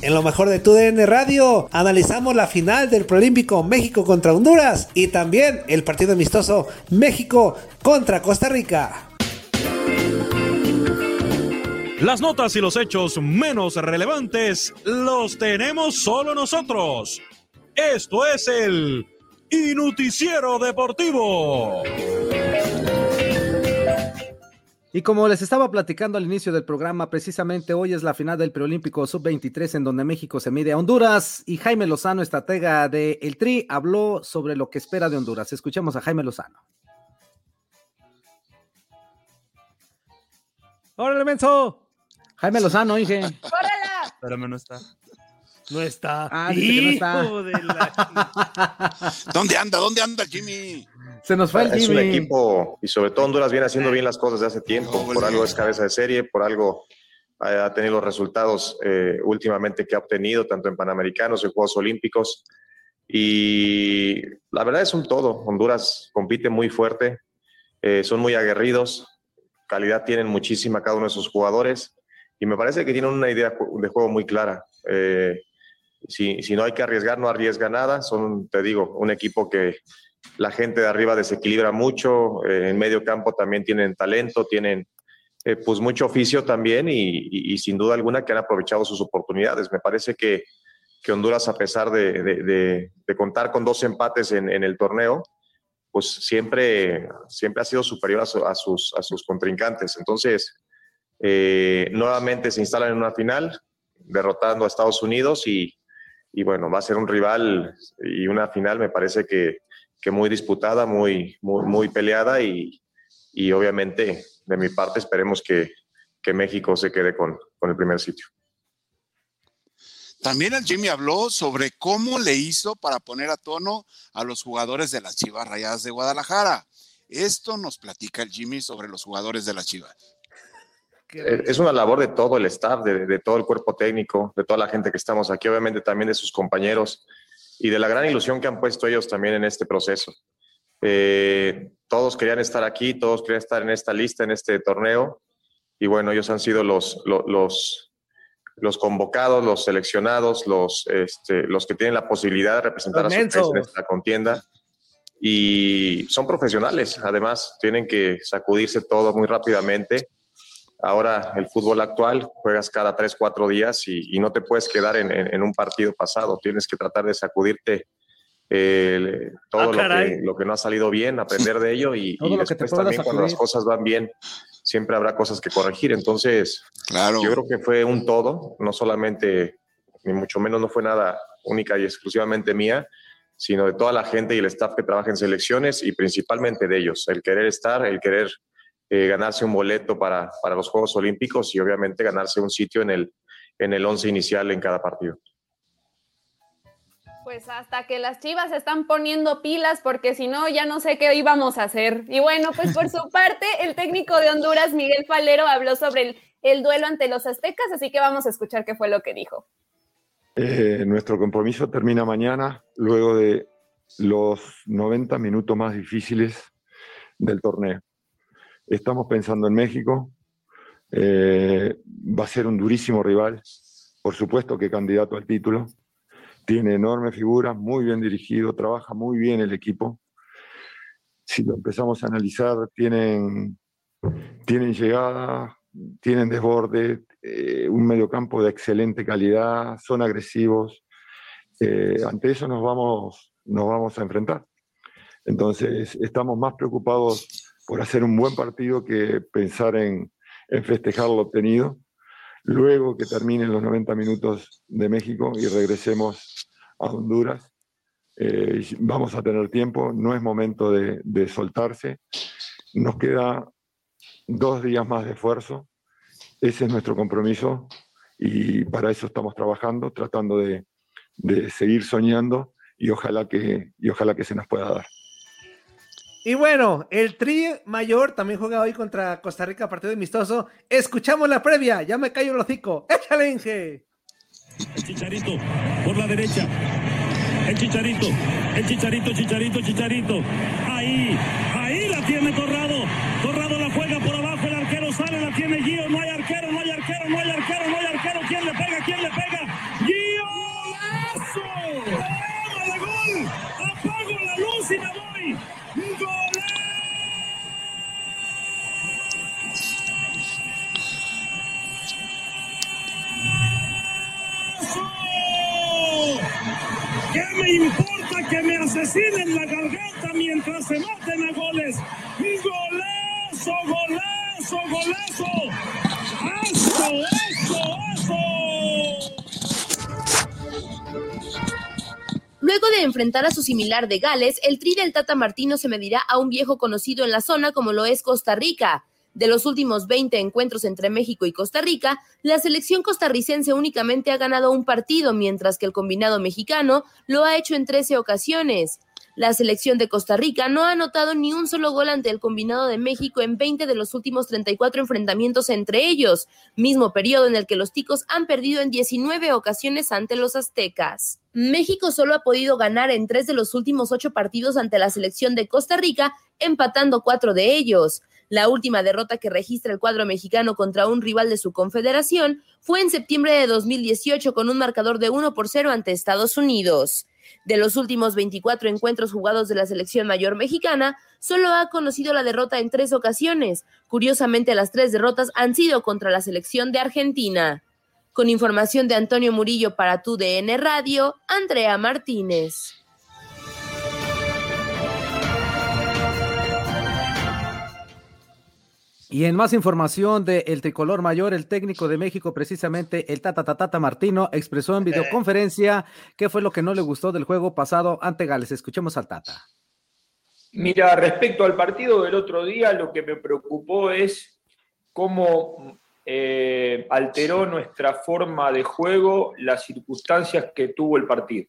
En lo mejor de tu DN Radio, analizamos la final del Prolímpico México contra Honduras y también el partido amistoso México contra Costa Rica. Las notas y los hechos menos relevantes los tenemos solo nosotros. Esto es el Inuticiero Deportivo. Y como les estaba platicando al inicio del programa, precisamente hoy es la final del preolímpico sub-23 en donde México se mide a Honduras y Jaime Lozano, estratega de El Tri, habló sobre lo que espera de Honduras. Escuchemos a Jaime Lozano. ¡Órale, menso! Jaime Lozano, dije. ¡Órale! Espérame, no está. No está. Ah, Hijo de la... ¿Dónde anda? ¿Dónde anda Jimmy? Se nos fue el Es Jimmy. un equipo, y sobre todo Honduras viene haciendo bien las cosas de hace tiempo. Por algo es cabeza de serie, por algo ha tenido los resultados eh, últimamente que ha obtenido, tanto en Panamericanos, en Juegos Olímpicos. Y la verdad es un todo. Honduras compite muy fuerte, eh, son muy aguerridos, calidad tienen muchísima cada uno de sus jugadores y me parece que tienen una idea de juego muy clara. Eh, si, si, no hay que arriesgar, no arriesga nada. Son, te digo, un equipo que la gente de arriba desequilibra mucho, eh, en medio campo también tienen talento, tienen eh, pues mucho oficio también y, sin duda alguna que han aprovechado sus oportunidades. Me parece que, que Honduras, a pesar de, de, contar con dos empates en, en el torneo, pues siempre, siempre ha sido superior a, su, a, sus, a sus contrincantes. Entonces, eh, nuevamente se instalan en una final, derrotando a Estados Unidos y, y, bueno, va a ser un rival y una final, me parece que, que muy disputada, muy, muy, muy peleada y, y, obviamente de mi parte esperemos que, que México se quede con, con el primer sitio. También el Jimmy habló sobre cómo le hizo para poner a tono a los jugadores de las Chivas Rayadas de Guadalajara. Esto nos platica el Jimmy sobre los jugadores de las Chivas. Es una labor de todo el staff, de, de, todo el cuerpo técnico, de toda la gente que estamos aquí, obviamente también de sus compañeros y de la gran ilusión que han puesto ellos también en este proceso. Eh, todos querían estar aquí, todos querían estar en esta lista, en este torneo y bueno, ellos han sido los, los, los los convocados, los seleccionados, los, este, los que tienen la posibilidad de representar a su país en esta contienda. Y son profesionales, además, tienen que sacudirse todo muy rápidamente. Ahora, el fútbol actual, juegas cada tres, cuatro días y, y no te puedes quedar en, en, en, un partido pasado. Tienes que tratar de sacudirte eh, todo ah, lo, que, lo, que, no ha salido bien, aprender de ello y, y después también sacudir. cuando las cosas van bien, siempre habrá cosas que corregir. Entonces, claro. yo creo que fue un todo, no solamente, ni mucho menos no fue nada única y exclusivamente mía, sino de toda la gente y el staff que trabaja en selecciones y principalmente de ellos, el querer estar, el querer eh, ganarse un boleto para, para los Juegos Olímpicos y obviamente ganarse un sitio en el, en el once inicial en cada partido. Pues hasta que las chivas están poniendo pilas, porque si no, ya no sé qué íbamos a hacer. Y bueno, pues por su parte, el técnico de Honduras, Miguel Falero, habló sobre el, el duelo ante los aztecas, así que vamos a escuchar qué fue lo que dijo. Eh, nuestro compromiso termina mañana, luego de los 90 minutos más difíciles del torneo. Estamos pensando en México, eh, va a ser un durísimo rival, por supuesto que candidato al título tiene enorme figura, muy bien dirigido, trabaja muy bien el equipo. Si lo empezamos a analizar, tienen, tienen llegada, tienen desborde, eh, un mediocampo de excelente calidad, son agresivos. Eh, ante eso nos vamos a enfrentar. Entonces, estamos más preocupados por hacer un buen partido que pensar en, festejar lo obtenido luego que terminen los 90 minutos de México y regresemos a Honduras. Eh, vamos a tener tiempo, no es momento de, soltarse. Nos queda dos días más de esfuerzo ese es nuestro compromiso y para eso estamos trabajando, tratando de, seguir soñando y ojalá que se nos pueda dar. Y bueno, el Tri Mayor también juega hoy contra Costa Rica, partido amistoso. Escuchamos la previa, ya me callo el hocico. ¡Échale, Inge! El Chicharito por la derecha. El Chicharito, el Chicharito, Chicharito, Chicharito. Ahí, ahí la tiene Corrado. Corrado la juega por abajo, el arquero sale, la tiene Gio. No hay arquero, no hay arquero, no hay arquero, no hay arquero. ¿Quién le pega? ¿Quién le pega? ¡Gio! ¡Toma gol! ¡Apago la luz y me voy! Asesinen la garganta mientras se maten a goles? ¡Golazo, golazo, golazo! ¡Eso, eso, eso! Luego de enfrentar a su similar de Gales, el Tri del Tata Martino se medirá a un viejo conocido en la zona como lo es Costa Rica. De los últimos 20 encuentros entre México y Costa Rica, la selección costarricense únicamente ha ganado un partido, mientras que el combinado mexicano lo ha hecho en 13 ocasiones. La selección de Costa Rica no ha anotado ni un solo gol ante el combinado de México en 20 de los últimos 34 enfrentamientos entre ellos, mismo periodo en el que los ticos han perdido en 19 ocasiones ante los aztecas. México solo ha podido ganar en tres de los últimos ocho partidos ante la selección de Costa Rica, empatando cuatro de ellos. La última derrota que registra el cuadro mexicano contra un rival de su confederación fue en septiembre de 2018 con un marcador de 1 por 0 ante Estados Unidos. De los últimos 24 encuentros jugados de la selección mayor mexicana, solo ha conocido la derrota en tres ocasiones. Curiosamente, las tres derrotas han sido contra la selección de Argentina. Con información de Antonio Murillo para tu DN Radio, Andrea Martínez. Y en más información de el tricolor mayor, el técnico de México, precisamente el Tata Tata Martino, expresó en videoconferencia qué fue lo que no le gustó del juego pasado ante Gales. Escuchemos al Tata. Mira, respecto al partido del otro día, lo que me preocupó es cómo eh, alteró nuestra forma de juego las circunstancias que tuvo el partido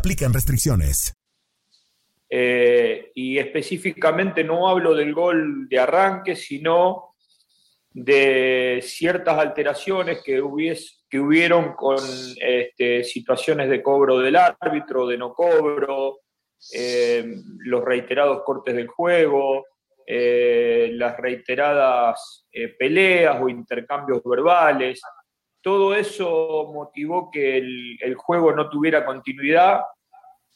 aplican restricciones. Eh, y específicamente no hablo del gol de arranque, sino de ciertas alteraciones que, hubies, que hubieron con este, situaciones de cobro del árbitro, de no cobro, eh, los reiterados cortes del juego, eh, las reiteradas peleas o intercambios verbales todo eso motivó que el, juego no tuviera continuidad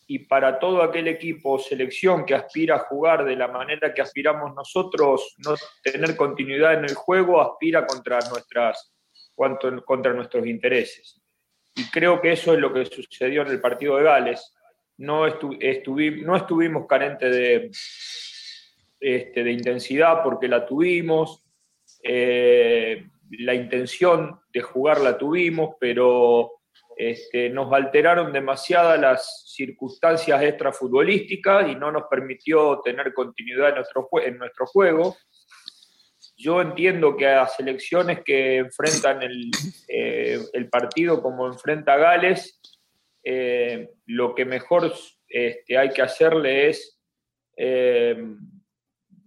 y para todo aquel equipo, selección que aspira a jugar de la manera que aspiramos nosotros, no tener continuidad en el juego, aspira contra, nuestras, contra nuestros intereses. Y creo que eso es lo que sucedió en el partido de Gales. No, no estuvimos carentes de, este, de intensidad porque la tuvimos. Eh, la intención de jugar la tuvimos, pero este, nos alteraron demasiadas las circunstancias extrafutbolísticas y no nos permitió tener continuidad en nuestro, en nuestro juego. Yo entiendo que a selecciones que enfrentan el, eh, partido como enfrenta Gales, eh, lo que mejor este, hay que hacerle es eh,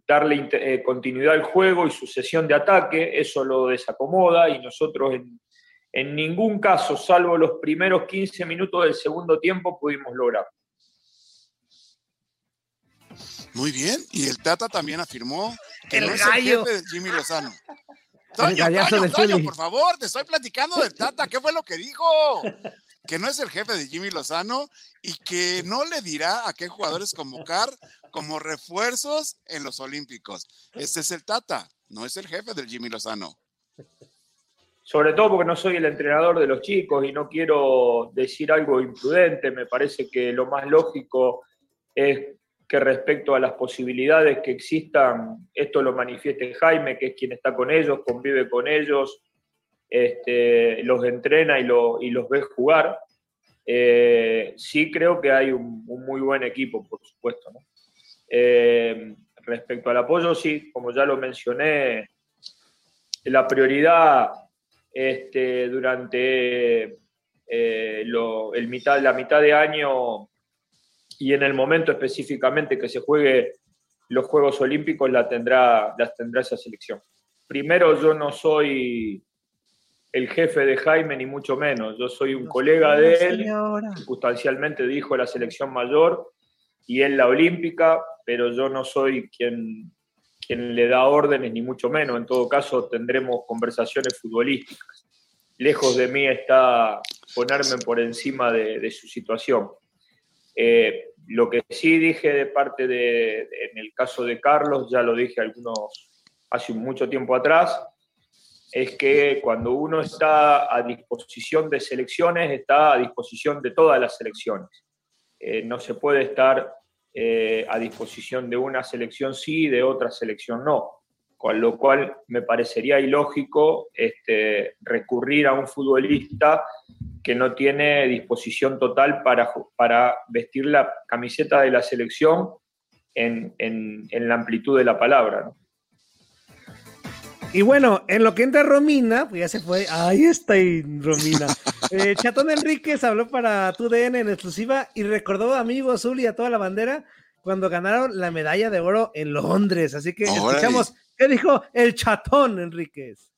darle eh, continuidad al juego y sucesión de ataque, eso lo desacomoda y nosotros en, en ningún caso, salvo los primeros 15 minutos del segundo tiempo, pudimos lograr. Muy bien, y el Tata también afirmó que no es el jefe de Jimmy Lozano. Toño, Toño, Toño, por favor, te estoy platicando del Tata, ¿qué fue lo que dijo? Que no es el jefe de Jimmy Lozano y que no le dirá a qué jugadores convocar como refuerzos en los Olímpicos. Este es el Tata, no es el jefe del Jimmy Lozano. sobre todo porque no soy el entrenador de los chicos y no quiero decir algo imprudente, me parece que lo más lógico es que respecto a las posibilidades que existan, esto lo manifieste Jaime, que es quien está con ellos, convive con ellos, este, los entrena y, y, los ve jugar. Eh, sí creo que hay un, muy buen equipo, por supuesto. Eh, respecto al apoyo, sí, como ya lo mencioné, la prioridad este, durante eh, el mitad, la mitad de año y en el momento específicamente que se juegue los Juegos Olímpicos la tendrá, las tendrá esa selección. Primero, yo no soy el jefe de Jaime, ni mucho menos. Yo soy un colega de él, circunstancialmente dijo la selección mayor y él la olímpica, pero yo no soy quien quien le da órdenes, ni mucho menos. En todo caso, tendremos conversaciones futbolísticas. Lejos de mí está ponerme por encima de, su situación. Eh, lo que sí dije de parte de, en el caso de Carlos, ya lo dije algunos hace mucho tiempo atrás, es que cuando uno está a disposición de selecciones, está a disposición de todas las selecciones. Eh, no se puede estar eh, a disposición de una selección sí y de otra selección no. Con lo cual me parecería ilógico este, recurrir a un futbolista que no tiene disposición total para, para vestir la camiseta de la selección en, la amplitud de la palabra. Y bueno, en lo que entra Romina, pues ya se fue. Ahí está Romina. Eh, Chatón Enríquez habló para TUDN en exclusiva y recordó a amigo Azul y a toda la bandera cuando ganaron la medalla de oro en Londres. Así que escuchamos qué dijo el Chatón Enríquez.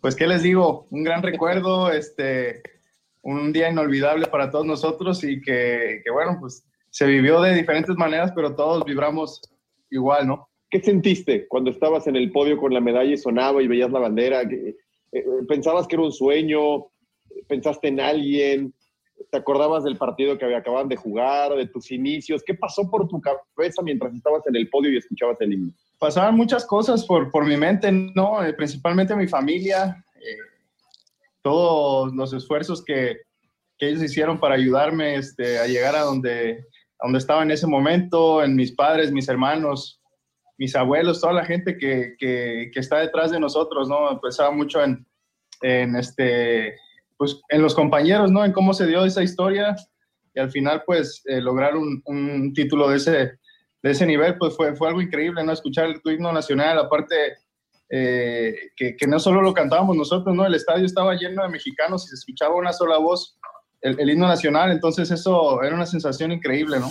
Pues qué les digo, un gran recuerdo, este, un día inolvidable para todos nosotros y que, que bueno, pues se vivió de diferentes maneras, pero todos vibramos igual, ¿no? ¿Qué sentiste cuando estabas en el podio con la medalla y sonaba y veías la bandera? Eh, eh, ¿Pensabas que era un sueño? ¿Pensaste en alguien? ¿Te acordabas del partido que acababan de jugar, de tus inicios? ¿Qué pasó por tu cabeza mientras estabas en el podio y escuchabas el himno? Pasaban muchas cosas por, por mi mente, ¿no? Eh, principalmente mi familia, todos los esfuerzos que, que, ellos hicieron para ayudarme este, a llegar a donde, a donde estaba en ese momento, en mis padres, mis hermanos, mis abuelos, toda la gente que, que, está detrás de nosotros, ¿no? Pensaba mucho en, en, este, pues, en los compañeros, ¿no? En cómo se dio esa historia y al final, pues, eh, lograr un, un, título de ese, de ese nivel, pues fue, fue algo increíble, ¿no? Escuchar el himno nacional, aparte eh, que, que, no solo lo cantábamos nosotros, ¿no? El estadio estaba lleno de mexicanos y se escuchaba una sola voz, el, el himno nacional, entonces eso era una sensación increíble, ¿no?